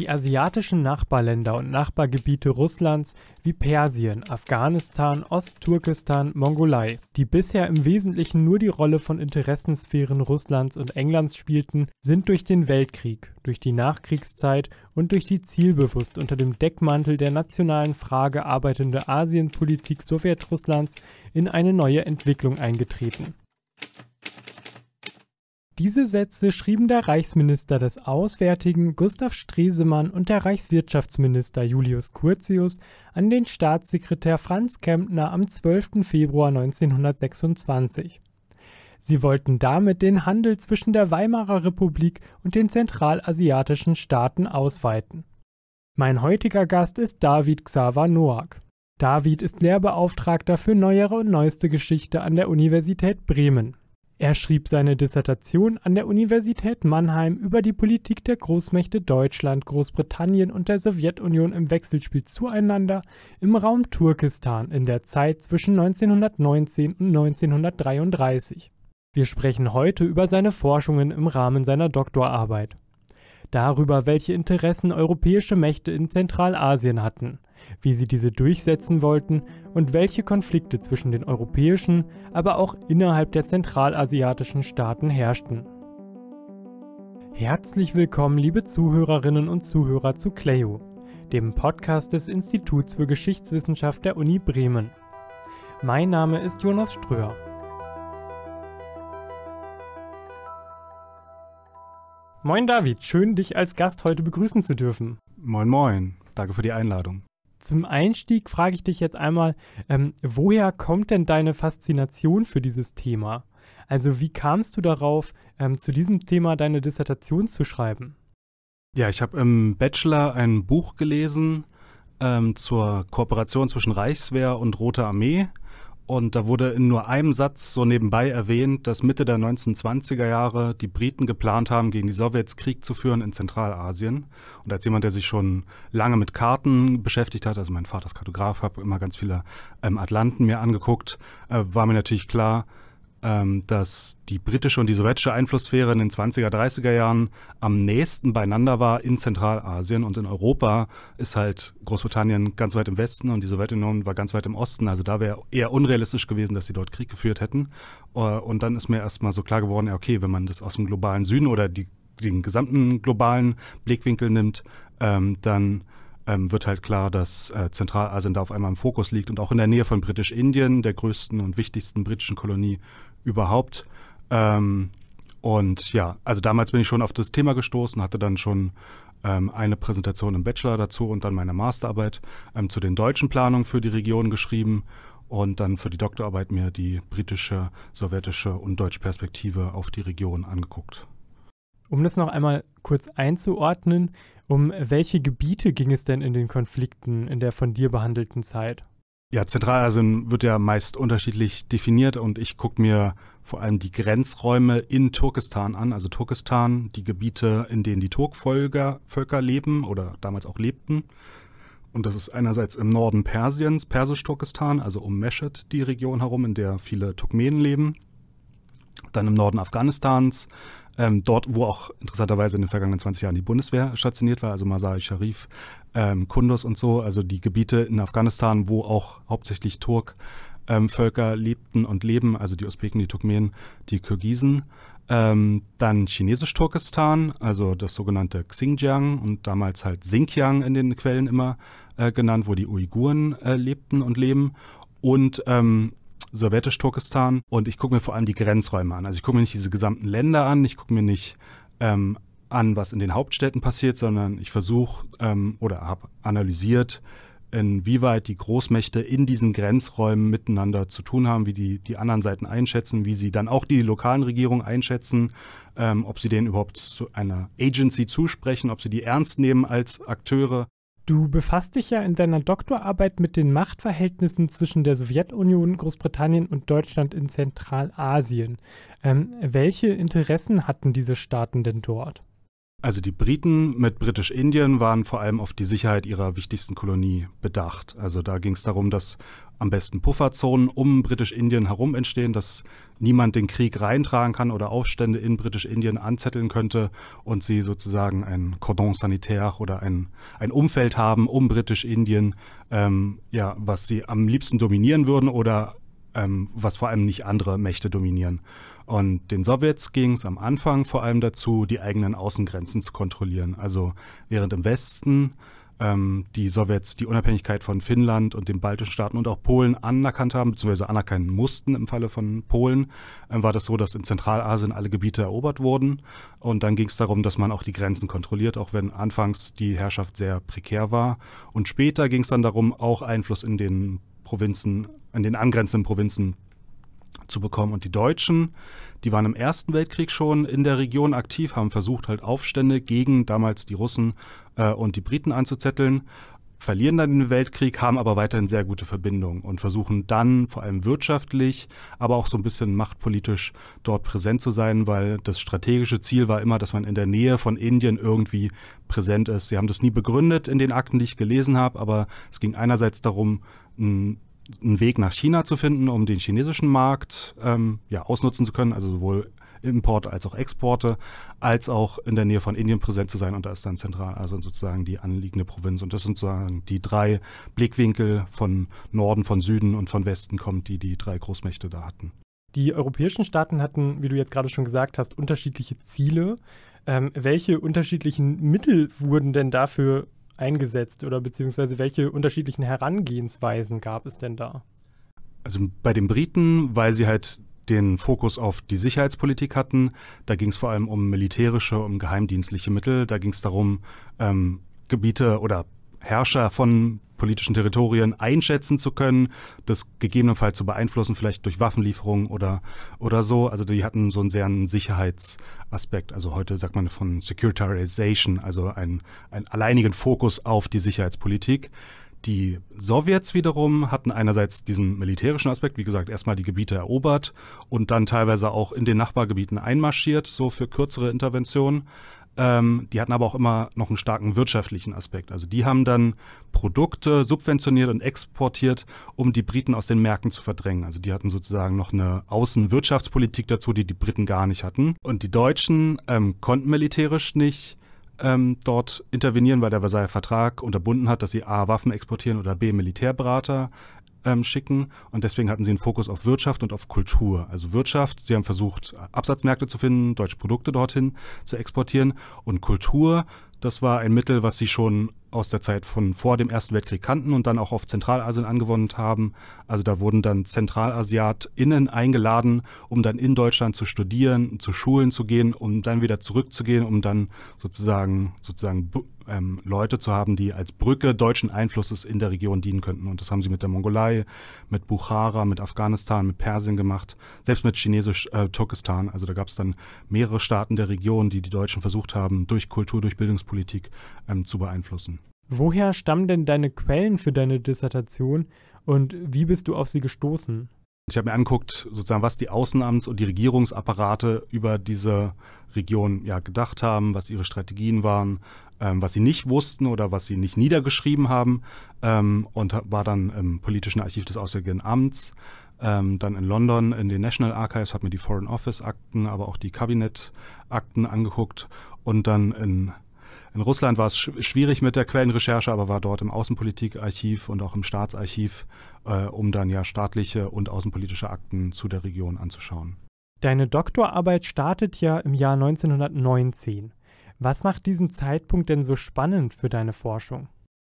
Die asiatischen Nachbarländer und Nachbargebiete Russlands wie Persien, Afghanistan, Ostturkestan, Mongolei, die bisher im Wesentlichen nur die Rolle von Interessensphären Russlands und Englands spielten, sind durch den Weltkrieg, durch die Nachkriegszeit und durch die zielbewusst unter dem Deckmantel der nationalen Frage arbeitende Asienpolitik Sowjetrusslands in eine neue Entwicklung eingetreten diese Sätze schrieben der Reichsminister des Auswärtigen Gustav Stresemann und der Reichswirtschaftsminister Julius Curtius an den Staatssekretär Franz Kempner am 12. Februar 1926. Sie wollten damit den Handel zwischen der Weimarer Republik und den zentralasiatischen Staaten ausweiten. Mein heutiger Gast ist David Xaver Noack. David ist Lehrbeauftragter für neuere und neueste Geschichte an der Universität Bremen. Er schrieb seine Dissertation an der Universität Mannheim über die Politik der Großmächte Deutschland, Großbritannien und der Sowjetunion im Wechselspiel zueinander im Raum Turkestan in der Zeit zwischen 1919 und 1933. Wir sprechen heute über seine Forschungen im Rahmen seiner Doktorarbeit. Darüber, welche Interessen europäische Mächte in Zentralasien hatten, wie sie diese durchsetzen wollten und welche Konflikte zwischen den europäischen, aber auch innerhalb der zentralasiatischen Staaten herrschten. Herzlich willkommen, liebe Zuhörerinnen und Zuhörer zu Cleo, dem Podcast des Instituts für Geschichtswissenschaft der Uni Bremen. Mein Name ist Jonas Ströer. Moin David, schön dich als Gast heute begrüßen zu dürfen. Moin moin, danke für die Einladung. Zum Einstieg frage ich dich jetzt einmal, ähm, woher kommt denn deine Faszination für dieses Thema? Also wie kamst du darauf, ähm, zu diesem Thema deine Dissertation zu schreiben? Ja, ich habe im Bachelor ein Buch gelesen ähm, zur Kooperation zwischen Reichswehr und Rote Armee und da wurde in nur einem Satz so nebenbei erwähnt, dass Mitte der 1920er Jahre die Briten geplant haben, gegen die Sowjets Krieg zu führen in Zentralasien. Und als jemand, der sich schon lange mit Karten beschäftigt hat, also mein Vater ist Kartograf, habe immer ganz viele ähm, Atlanten mir angeguckt, äh, war mir natürlich klar, ähm, dass die britische und die sowjetische Einflusssphäre in den 20er, 30er Jahren am nächsten beieinander war in Zentralasien und in Europa ist halt Großbritannien ganz weit im Westen und die Sowjetunion war ganz weit im Osten. Also da wäre eher unrealistisch gewesen, dass sie dort Krieg geführt hätten. Äh, und dann ist mir erstmal so klar geworden, okay, wenn man das aus dem globalen Süden oder die, den gesamten globalen Blickwinkel nimmt, ähm, dann ähm, wird halt klar, dass äh, Zentralasien da auf einmal im Fokus liegt und auch in der Nähe von Britisch-Indien, der größten und wichtigsten britischen Kolonie überhaupt. Ähm, und ja, also damals bin ich schon auf das Thema gestoßen, hatte dann schon ähm, eine Präsentation im Bachelor dazu und dann meine Masterarbeit ähm, zu den deutschen Planungen für die Region geschrieben und dann für die Doktorarbeit mir die britische, sowjetische und deutsche Perspektive auf die Region angeguckt. Um das noch einmal kurz einzuordnen, um welche Gebiete ging es denn in den Konflikten in der von dir behandelten Zeit? Ja, Zentralasien wird ja meist unterschiedlich definiert und ich gucke mir vor allem die Grenzräume in Turkestan an, also Turkestan, die Gebiete, in denen die Turkvölker Völker leben oder damals auch lebten. Und das ist einerseits im Norden Persiens, Persisch-Turkestan, also um Meshed die Region herum, in der viele Turkmenen leben. Dann im Norden Afghanistans, ähm, dort, wo auch interessanterweise in den vergangenen 20 Jahren die Bundeswehr stationiert war, also Masai Sharif, ähm, Kunduz und so, also die Gebiete in Afghanistan, wo auch hauptsächlich Turk-Völker ähm, lebten und leben, also die Usbeken, die Turkmenen, die Kirgisen. Ähm, dann Chinesisch-Turkestan, also das sogenannte Xinjiang und damals halt Xinjiang in den Quellen immer äh, genannt, wo die Uiguren äh, lebten und leben. Und ähm, Sowjetisch-Turkestan und ich gucke mir vor allem die Grenzräume an. Also ich gucke mir nicht diese gesamten Länder an, ich gucke mir nicht ähm, an, was in den Hauptstädten passiert, sondern ich versuche ähm, oder habe analysiert, inwieweit die Großmächte in diesen Grenzräumen miteinander zu tun haben, wie die die anderen Seiten einschätzen, wie sie dann auch die lokalen Regierungen einschätzen, ähm, ob sie denen überhaupt zu einer Agency zusprechen, ob sie die ernst nehmen als Akteure Du befasst dich ja in deiner Doktorarbeit mit den Machtverhältnissen zwischen der Sowjetunion, Großbritannien und Deutschland in Zentralasien. Ähm, welche Interessen hatten diese Staaten denn dort? Also die Briten mit Britisch-Indien waren vor allem auf die Sicherheit ihrer wichtigsten Kolonie bedacht. Also da ging es darum, dass am besten Pufferzonen um Britisch-Indien herum entstehen, dass niemand den Krieg reintragen kann oder Aufstände in Britisch-Indien anzetteln könnte und sie sozusagen ein Cordon sanitaire oder ein, ein Umfeld haben um Britisch-Indien, ähm, ja, was sie am liebsten dominieren würden oder ähm, was vor allem nicht andere Mächte dominieren. Und den Sowjets ging es am Anfang vor allem dazu, die eigenen Außengrenzen zu kontrollieren. Also während im Westen ähm, die Sowjets die Unabhängigkeit von Finnland und den baltischen Staaten und auch Polen anerkannt haben, beziehungsweise anerkennen mussten im Falle von Polen, äh, war das so, dass in Zentralasien alle Gebiete erobert wurden. Und dann ging es darum, dass man auch die Grenzen kontrolliert, auch wenn anfangs die Herrschaft sehr prekär war. Und später ging es dann darum, auch Einfluss in den Provinzen, in den angrenzenden Provinzen zu bekommen. Und die Deutschen, die waren im Ersten Weltkrieg schon in der Region aktiv, haben versucht, halt Aufstände gegen damals die Russen äh, und die Briten anzuzetteln, verlieren dann den Weltkrieg, haben aber weiterhin sehr gute Verbindungen und versuchen dann vor allem wirtschaftlich, aber auch so ein bisschen machtpolitisch dort präsent zu sein, weil das strategische Ziel war immer, dass man in der Nähe von Indien irgendwie präsent ist. Sie haben das nie begründet in den Akten, die ich gelesen habe, aber es ging einerseits darum, ein einen Weg nach China zu finden, um den chinesischen Markt ähm, ja, ausnutzen zu können, also sowohl Importe als auch Exporte, als auch in der Nähe von Indien präsent zu sein. Und da ist dann Zentralasien sozusagen die anliegende Provinz. Und das sind sozusagen die drei Blickwinkel von Norden, von Süden und von Westen kommt, die die drei Großmächte da hatten. Die europäischen Staaten hatten, wie du jetzt gerade schon gesagt hast, unterschiedliche Ziele. Ähm, welche unterschiedlichen Mittel wurden denn dafür eingesetzt oder beziehungsweise welche unterschiedlichen Herangehensweisen gab es denn da? Also bei den Briten, weil sie halt den Fokus auf die Sicherheitspolitik hatten, da ging es vor allem um militärische, um geheimdienstliche Mittel. Da ging es darum, ähm, Gebiete oder Herrscher von politischen Territorien einschätzen zu können, das gegebenenfalls zu beeinflussen, vielleicht durch Waffenlieferungen oder, oder so. Also die hatten so einen sehr Sicherheitsaspekt. Also heute sagt man von Securitization, also einen, einen alleinigen Fokus auf die Sicherheitspolitik. Die Sowjets wiederum hatten einerseits diesen militärischen Aspekt, wie gesagt, erstmal die Gebiete erobert und dann teilweise auch in den Nachbargebieten einmarschiert, so für kürzere Interventionen. Ähm, die hatten aber auch immer noch einen starken wirtschaftlichen Aspekt. Also die haben dann Produkte subventioniert und exportiert, um die Briten aus den Märkten zu verdrängen. Also die hatten sozusagen noch eine Außenwirtschaftspolitik dazu, die die Briten gar nicht hatten. Und die Deutschen ähm, konnten militärisch nicht ähm, dort intervenieren, weil der Versailler Vertrag unterbunden hat, dass sie A Waffen exportieren oder B Militärberater ähm, schicken. Und deswegen hatten sie einen Fokus auf Wirtschaft und auf Kultur. Also Wirtschaft, sie haben versucht, Absatzmärkte zu finden, deutsche Produkte dorthin zu exportieren. Und Kultur, das war ein Mittel, was sie schon aus der Zeit von vor dem Ersten Weltkrieg kannten und dann auch auf Zentralasien angewandt haben. Also da wurden dann ZentralasiatInnen eingeladen, um dann in Deutschland zu studieren, zu Schulen zu gehen, um dann wieder zurückzugehen, um dann sozusagen, sozusagen ähm, Leute zu haben, die als Brücke deutschen Einflusses in der Region dienen könnten. Und das haben sie mit der Mongolei, mit Bukhara, mit Afghanistan, mit Persien gemacht, selbst mit Chinesisch-Turkestan. Äh, also da gab es dann mehrere Staaten der Region, die die Deutschen versucht haben, durch Kultur, durch Bildungspolitik ähm, zu beeinflussen. Woher stammen denn deine Quellen für deine Dissertation und wie bist du auf sie gestoßen? Ich habe mir angeguckt, sozusagen, was die Außenamts- und die Regierungsapparate über diese Region ja gedacht haben, was ihre Strategien waren, ähm, was sie nicht wussten oder was sie nicht niedergeschrieben haben ähm, und war dann im politischen Archiv des Auswärtigen Amts, ähm, dann in London in den National Archives, habe mir die Foreign Office Akten, aber auch die Kabinettakten angeguckt und dann in in Russland war es schwierig mit der Quellenrecherche, aber war dort im Außenpolitikarchiv und auch im Staatsarchiv, äh, um dann ja staatliche und außenpolitische Akten zu der Region anzuschauen. Deine Doktorarbeit startet ja im Jahr 1919. Was macht diesen Zeitpunkt denn so spannend für deine Forschung?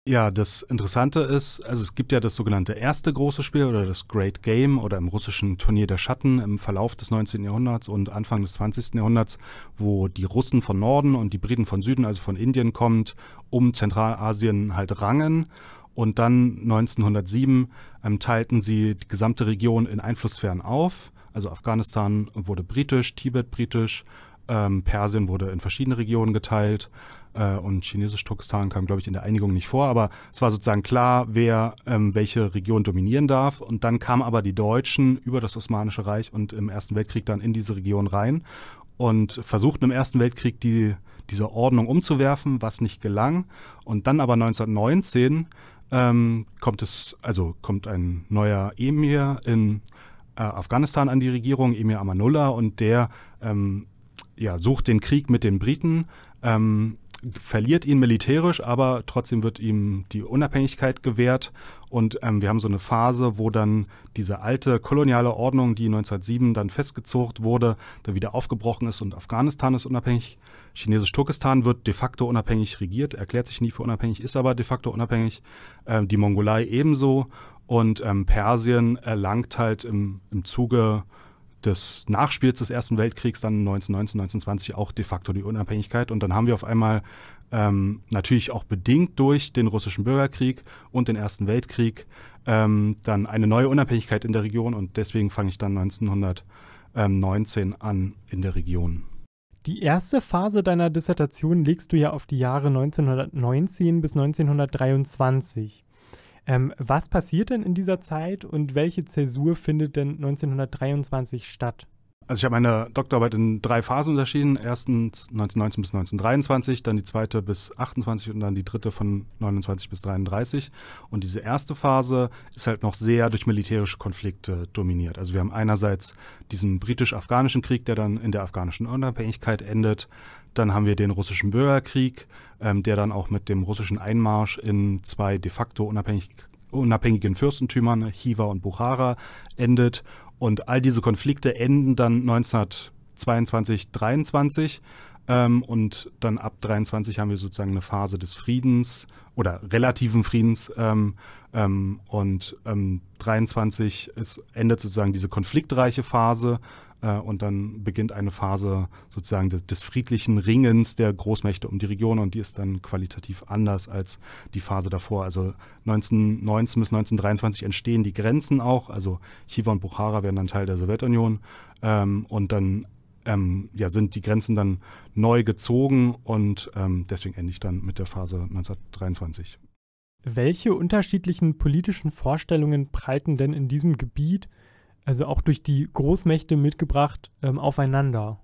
Ja, das Interessante ist, also es gibt ja das sogenannte erste große Spiel oder das Great Game oder im russischen Turnier der Schatten im Verlauf des 19. Jahrhunderts und Anfang des 20. Jahrhunderts, wo die Russen von Norden und die Briten von Süden, also von Indien kommt, um Zentralasien halt rangen. Und dann 1907 ähm, teilten sie die gesamte Region in Einflusssphären auf. Also Afghanistan wurde britisch, Tibet britisch, ähm, Persien wurde in verschiedene Regionen geteilt äh, und Chinesisch-Turkestan kam, glaube ich, in der Einigung nicht vor, aber es war sozusagen klar, wer ähm, welche Region dominieren darf. Und dann kamen aber die Deutschen über das Osmanische Reich und im Ersten Weltkrieg dann in diese Region rein und versuchten im Ersten Weltkrieg die, diese Ordnung umzuwerfen, was nicht gelang. Und dann aber 1919 ähm, kommt es, also kommt ein neuer Emir in äh, Afghanistan an die Regierung, Emir Amanullah, und der ähm, ja, sucht den Krieg mit den Briten. Ähm, verliert ihn militärisch, aber trotzdem wird ihm die Unabhängigkeit gewährt. Und ähm, wir haben so eine Phase, wo dann diese alte koloniale Ordnung, die 1907 dann festgezogen wurde, dann wieder aufgebrochen ist und Afghanistan ist unabhängig. Chinesisch-Turkestan wird de facto unabhängig regiert, erklärt sich nie für unabhängig, ist aber de facto unabhängig. Ähm, die Mongolei ebenso. Und ähm, Persien erlangt halt im, im Zuge des Nachspiels des Ersten Weltkriegs dann 1919, 1920 auch de facto die Unabhängigkeit. Und dann haben wir auf einmal ähm, natürlich auch bedingt durch den russischen Bürgerkrieg und den Ersten Weltkrieg ähm, dann eine neue Unabhängigkeit in der Region. Und deswegen fange ich dann 1919 an in der Region. Die erste Phase deiner Dissertation legst du ja auf die Jahre 1919 bis 1923. Ähm, was passiert denn in dieser Zeit und welche Zäsur findet denn 1923 statt? Also ich habe meine Doktorarbeit in drei Phasen unterschieden. Erstens 1919 bis 1923, dann die zweite bis 28 und dann die dritte von 29 bis 33. Und diese erste Phase ist halt noch sehr durch militärische Konflikte dominiert. Also wir haben einerseits diesen britisch-afghanischen Krieg, der dann in der afghanischen Unabhängigkeit endet. Dann haben wir den russischen Bürgerkrieg, ähm, der dann auch mit dem russischen Einmarsch in zwei de facto unabhängig, unabhängigen Fürstentümern, Hiva und Bukhara, endet. Und all diese Konflikte enden dann 1922, 23. Ähm, und dann ab 23 haben wir sozusagen eine Phase des Friedens oder relativen Friedens. Ähm, ähm, und 23 ist, endet sozusagen diese konfliktreiche Phase. Äh, und dann beginnt eine Phase sozusagen des, des, friedlichen Ringens der Großmächte um die Region und die ist dann qualitativ anders als die Phase davor. Also 1919 bis 1923 entstehen die Grenzen auch, also Chiva und Bukhara werden dann Teil der Sowjetunion ähm, und dann ähm, ja, sind die Grenzen dann neu gezogen und ähm, deswegen ende ich dann mit der Phase 1923. Welche unterschiedlichen politischen Vorstellungen prallten denn in diesem Gebiet also auch durch die Großmächte mitgebracht, ähm, aufeinander?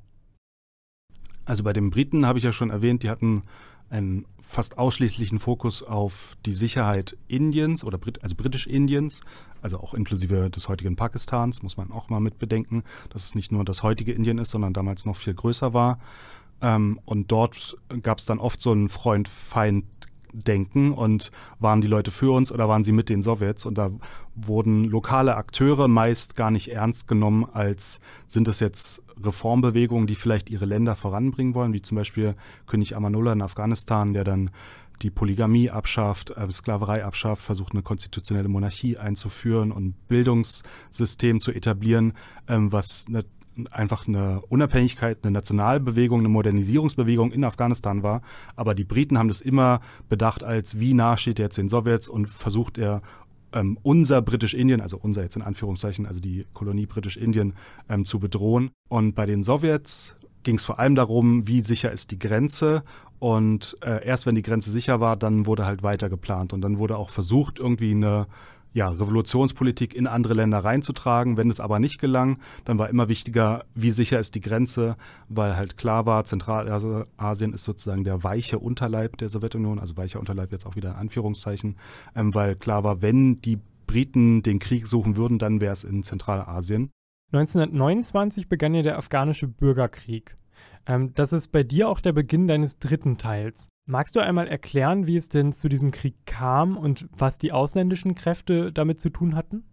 Also bei den Briten habe ich ja schon erwähnt, die hatten einen fast ausschließlichen Fokus auf die Sicherheit Indiens oder Brit also britisch-Indiens, also auch inklusive des heutigen Pakistans, muss man auch mal mit bedenken, dass es nicht nur das heutige Indien ist, sondern damals noch viel größer war. Ähm, und dort gab es dann oft so einen Freund-Feind- denken und waren die Leute für uns oder waren sie mit den Sowjets? Und da wurden lokale Akteure meist gar nicht ernst genommen, als sind es jetzt Reformbewegungen, die vielleicht ihre Länder voranbringen wollen, wie zum Beispiel König Amanullah in Afghanistan, der dann die Polygamie abschafft, äh, Sklaverei abschafft, versucht eine konstitutionelle Monarchie einzuführen und Bildungssystem zu etablieren, ähm, was ne, einfach eine Unabhängigkeit, eine Nationalbewegung, eine Modernisierungsbewegung in Afghanistan war. Aber die Briten haben das immer bedacht als, wie nah steht er jetzt den Sowjets und versucht er ähm, unser Britisch-Indien, also unser jetzt in Anführungszeichen, also die Kolonie Britisch-Indien, ähm, zu bedrohen. Und bei den Sowjets ging es vor allem darum, wie sicher ist die Grenze. Und äh, erst wenn die Grenze sicher war, dann wurde halt weiter geplant. Und dann wurde auch versucht, irgendwie eine ja, Revolutionspolitik in andere Länder reinzutragen. Wenn es aber nicht gelang, dann war immer wichtiger, wie sicher ist die Grenze, weil halt klar war, Zentralasien ist sozusagen der weiche Unterleib der Sowjetunion, also weicher Unterleib jetzt auch wieder in Anführungszeichen, ähm, weil klar war, wenn die Briten den Krieg suchen würden, dann wäre es in Zentralasien. 1929 begann ja der afghanische Bürgerkrieg. Ähm, das ist bei dir auch der Beginn deines dritten Teils. Magst du einmal erklären, wie es denn zu diesem Krieg kam und was die ausländischen Kräfte damit zu tun hatten?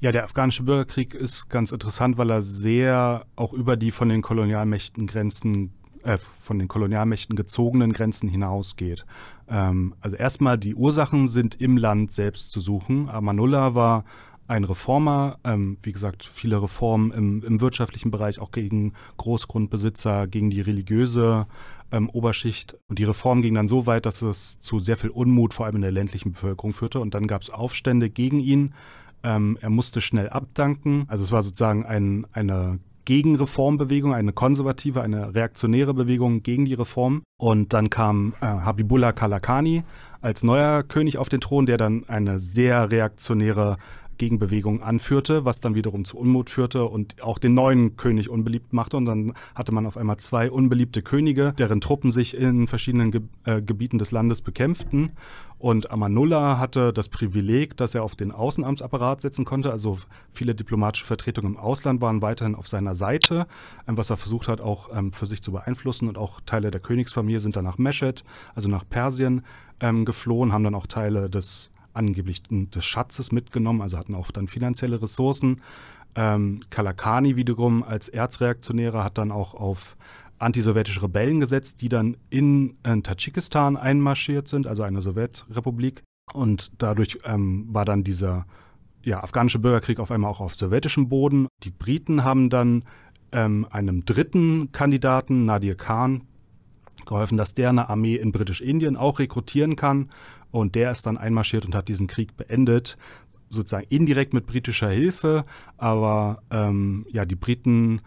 Ja, der afghanische Bürgerkrieg ist ganz interessant, weil er sehr auch über die von den Kolonialmächten Grenzen, äh, von den Kolonialmächten gezogenen Grenzen hinausgeht. Ähm, also erstmal die Ursachen sind im Land selbst zu suchen. Amanullah war ein Reformer, ähm, wie gesagt, viele Reformen im, im, wirtschaftlichen Bereich, auch gegen Großgrundbesitzer, gegen die religiöse ähm, Oberschicht. Und die Reform ging dann so weit, dass es zu sehr viel Unmut, vor allem in der ländlichen Bevölkerung, führte. Und dann gab es Aufstände gegen ihn. Ähm, er musste schnell abdanken. Also es war sozusagen ein, eine Gegenreformbewegung, eine konservative, eine reaktionäre Bewegung gegen die Reform. Und dann kam äh, Habibullah Kalakani als neuer König auf den Thron, der dann eine sehr reaktionäre Gegenbewegung anführte, was dann wiederum zu Unmut führte und auch den neuen König unbeliebt machte. Und dann hatte man auf einmal zwei unbeliebte Könige, deren Truppen sich in verschiedenen Ge äh, Gebieten des Landes bekämpften. Und Amanullah hatte das Privileg, dass er auf den Außenamtsapparat setzen konnte. Also viele diplomatische Vertretungen im Ausland waren weiterhin auf seiner Seite, ähm, was er versucht hat, auch ähm, für sich zu beeinflussen. Und auch Teile der Königsfamilie sind dann nach Meshed, also nach Persien, ähm, geflohen, haben dann auch Teile des angeblich des Schatzes mitgenommen, also hatten auch dann finanzielle Ressourcen. Ähm, Kalakani wiederum als Erzreaktionärer hat dann auch auf antisowjetische Rebellen gesetzt, die dann in, in äh, Tadschikistan einmarschiert sind, also eine Sowjetrepublik. Und dadurch ähm, war dann dieser ja, afghanische Bürgerkrieg auf einmal auch auf sowjetischem Boden. Die Briten haben dann ähm, einem dritten Kandidaten, Nadir Khan, geholfen, dass der eine Armee in Britisch-Indien auch rekrutieren kann. Und der ist dann einmarschiert und hat diesen Krieg beendet, sozusagen indirekt mit britischer Hilfe. Aber ähm, ja, die Briten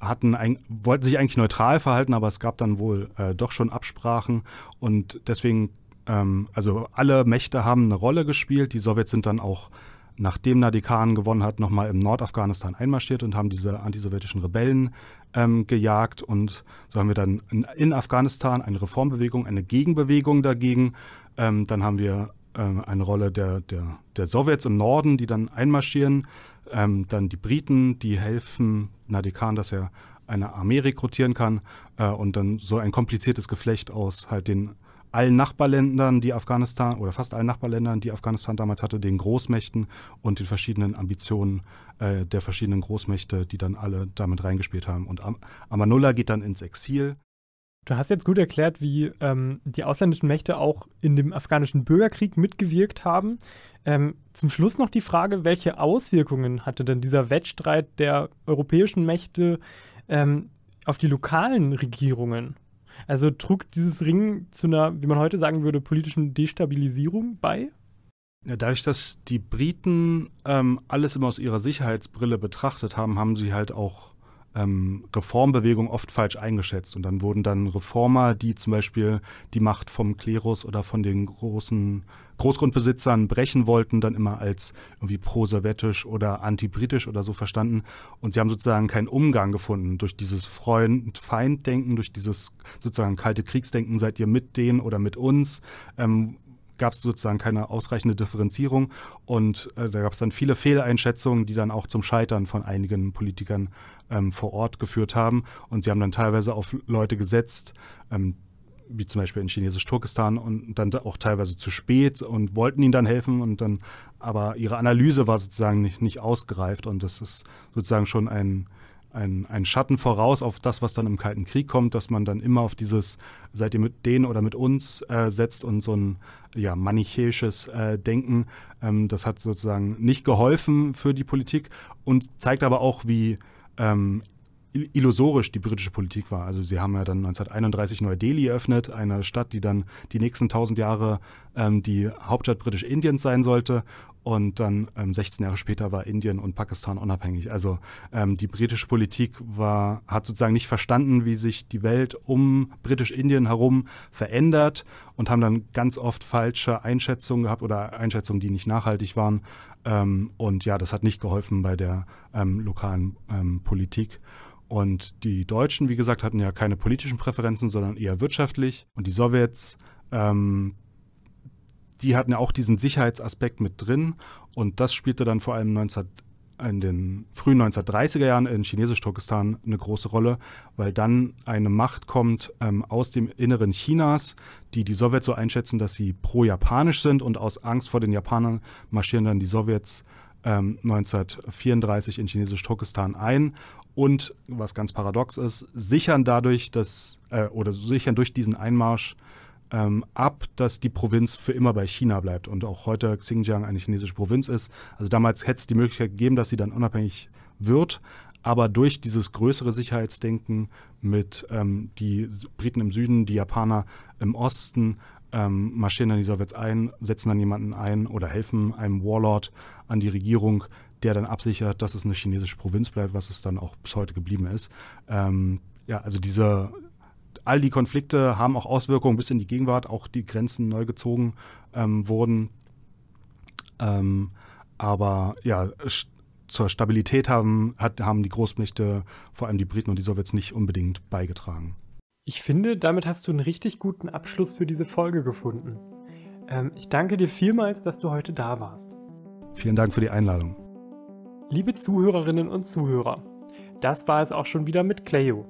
hatten ein, wollten sich eigentlich neutral verhalten, aber es gab dann wohl äh, doch schon Absprachen und deswegen, ähm, also alle Mächte haben eine Rolle gespielt. Die Sowjets sind dann auch nachdem Nadir Khan gewonnen hat, nochmal im Nordafghanistan einmarschiert und haben diese antisowjetischen Rebellen ähm, gejagt. Und so haben wir dann in, in, Afghanistan eine Reformbewegung, eine Gegenbewegung dagegen. Ähm, dann haben wir ähm, eine Rolle der, der, der Sowjets im Norden, die dann einmarschieren. Ähm, dann die Briten, die helfen Nadir Khan, dass er eine Armee rekrutieren kann. Äh, und dann so ein kompliziertes Geflecht aus halt den allen Nachbarländern, die Afghanistan oder fast allen Nachbarländern, die Afghanistan damals hatte, den Großmächten und den verschiedenen Ambitionen äh, der verschiedenen Großmächte, die dann alle damit reingespielt haben. Und Am Amanullah geht dann ins Exil. Du hast jetzt gut erklärt, wie ähm, die ausländischen Mächte auch in dem afghanischen Bürgerkrieg mitgewirkt haben. Ähm, zum Schluss noch die Frage, welche Auswirkungen hatte denn dieser Wettstreit der europäischen Mächte ähm, auf die lokalen Regierungen? Also trug dieses Ringen zu einer, wie man heute sagen würde, politischen Destabilisierung bei? Ja, dadurch, dass die Briten ähm, alles immer aus ihrer Sicherheitsbrille betrachtet haben, haben sie halt auch ähm, Reformbewegungen oft falsch eingeschätzt. Und dann wurden dann Reformer, die zum Beispiel die Macht vom Klerus oder von den großen Großgrundbesitzern brechen wollten, dann immer als irgendwie pro-sowjetisch oder anti-britisch oder so verstanden. Und sie haben sozusagen keinen Umgang gefunden durch dieses Freund-Feind-Denken, durch dieses sozusagen kalte Kriegsdenken, seid ihr mit denen oder mit uns, ähm, gab es sozusagen keine ausreichende Differenzierung und äh, da gab es dann viele Fehleinschätzungen, die dann auch zum Scheitern von einigen Politikern ähm, vor Ort geführt haben. Und sie haben dann teilweise auf Leute gesetzt, ähm, wie zum Beispiel in Chinesisch-Turkestan und dann auch teilweise zu spät und wollten ihnen dann helfen und dann, aber ihre Analyse war sozusagen nicht, nicht ausgereift und das ist sozusagen schon ein ein, ein Schatten voraus auf das, was dann im Kalten Krieg kommt, dass man dann immer auf dieses, seid ihr mit denen oder mit uns äh, setzt und so ein ja, manichäisches äh, Denken. Ähm, das hat sozusagen nicht geholfen für die Politik und zeigt aber auch, wie ähm, illusorisch die britische Politik war. Also sie haben ja dann 1931 Neu-Delhi eröffnet, eine Stadt, die dann die nächsten tausend Jahre ähm, die Hauptstadt britisch-Indiens sein sollte. Und dann ähm, 16 Jahre später war Indien und Pakistan unabhängig. Also ähm, die britische Politik war, hat sozusagen nicht verstanden, wie sich die Welt um britisch-Indien herum verändert und haben dann ganz oft falsche Einschätzungen gehabt oder Einschätzungen, die nicht nachhaltig waren. Ähm, und ja, das hat nicht geholfen bei der ähm, lokalen ähm, Politik. Und die Deutschen, wie gesagt, hatten ja keine politischen Präferenzen, sondern eher wirtschaftlich. Und die Sowjets, ähm, die hatten ja auch diesen Sicherheitsaspekt mit drin. Und das spielte dann vor allem 19, in den frühen 1930er Jahren in Chinesisch-Turkestan eine große Rolle, weil dann eine Macht kommt ähm, aus dem Inneren Chinas, die die Sowjets so einschätzen, dass sie pro-japanisch sind und aus Angst vor den Japanern marschieren dann die Sowjets ähm, 1934 in Chinesisch-Turkestan ein und, was ganz paradox ist, sichern dadurch das, äh, oder sichern durch diesen Einmarsch ähm, ab, dass die Provinz für immer bei China bleibt und auch heute Xinjiang eine chinesische Provinz ist. Also damals hätte es die Möglichkeit gegeben, dass sie dann unabhängig wird, aber durch dieses größere Sicherheitsdenken mit ähm, die Briten im Süden, die Japaner im Osten, ähm, marschieren dann die Sowjets ein, setzen dann jemanden ein oder helfen einem Warlord an die Regierung, der dann absichert, dass es eine chinesische Provinz bleibt, was es dann auch bis heute geblieben ist. Ähm, ja, also diese, all die Konflikte haben auch Auswirkungen bis in die Gegenwart, auch die Grenzen neu gezogen ähm, wurden. Ähm, Aber ja, zur Stabilität haben, hat, haben die Großmächte, vor allem die Briten und die Sowjets, nicht unbedingt beigetragen. Ich finde, damit hast du einen richtig guten Abschluss für diese Folge gefunden. Ähm, ich danke dir vielmals, dass du heute da warst. Vielen Dank für die Einladung. Liebe Zuhörerinnen und Zuhörer, das war es auch schon wieder mit Cleo.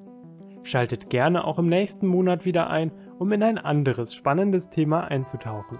Schaltet gerne auch im nächsten Monat wieder ein, um in ein anderes spannendes Thema einzutauchen.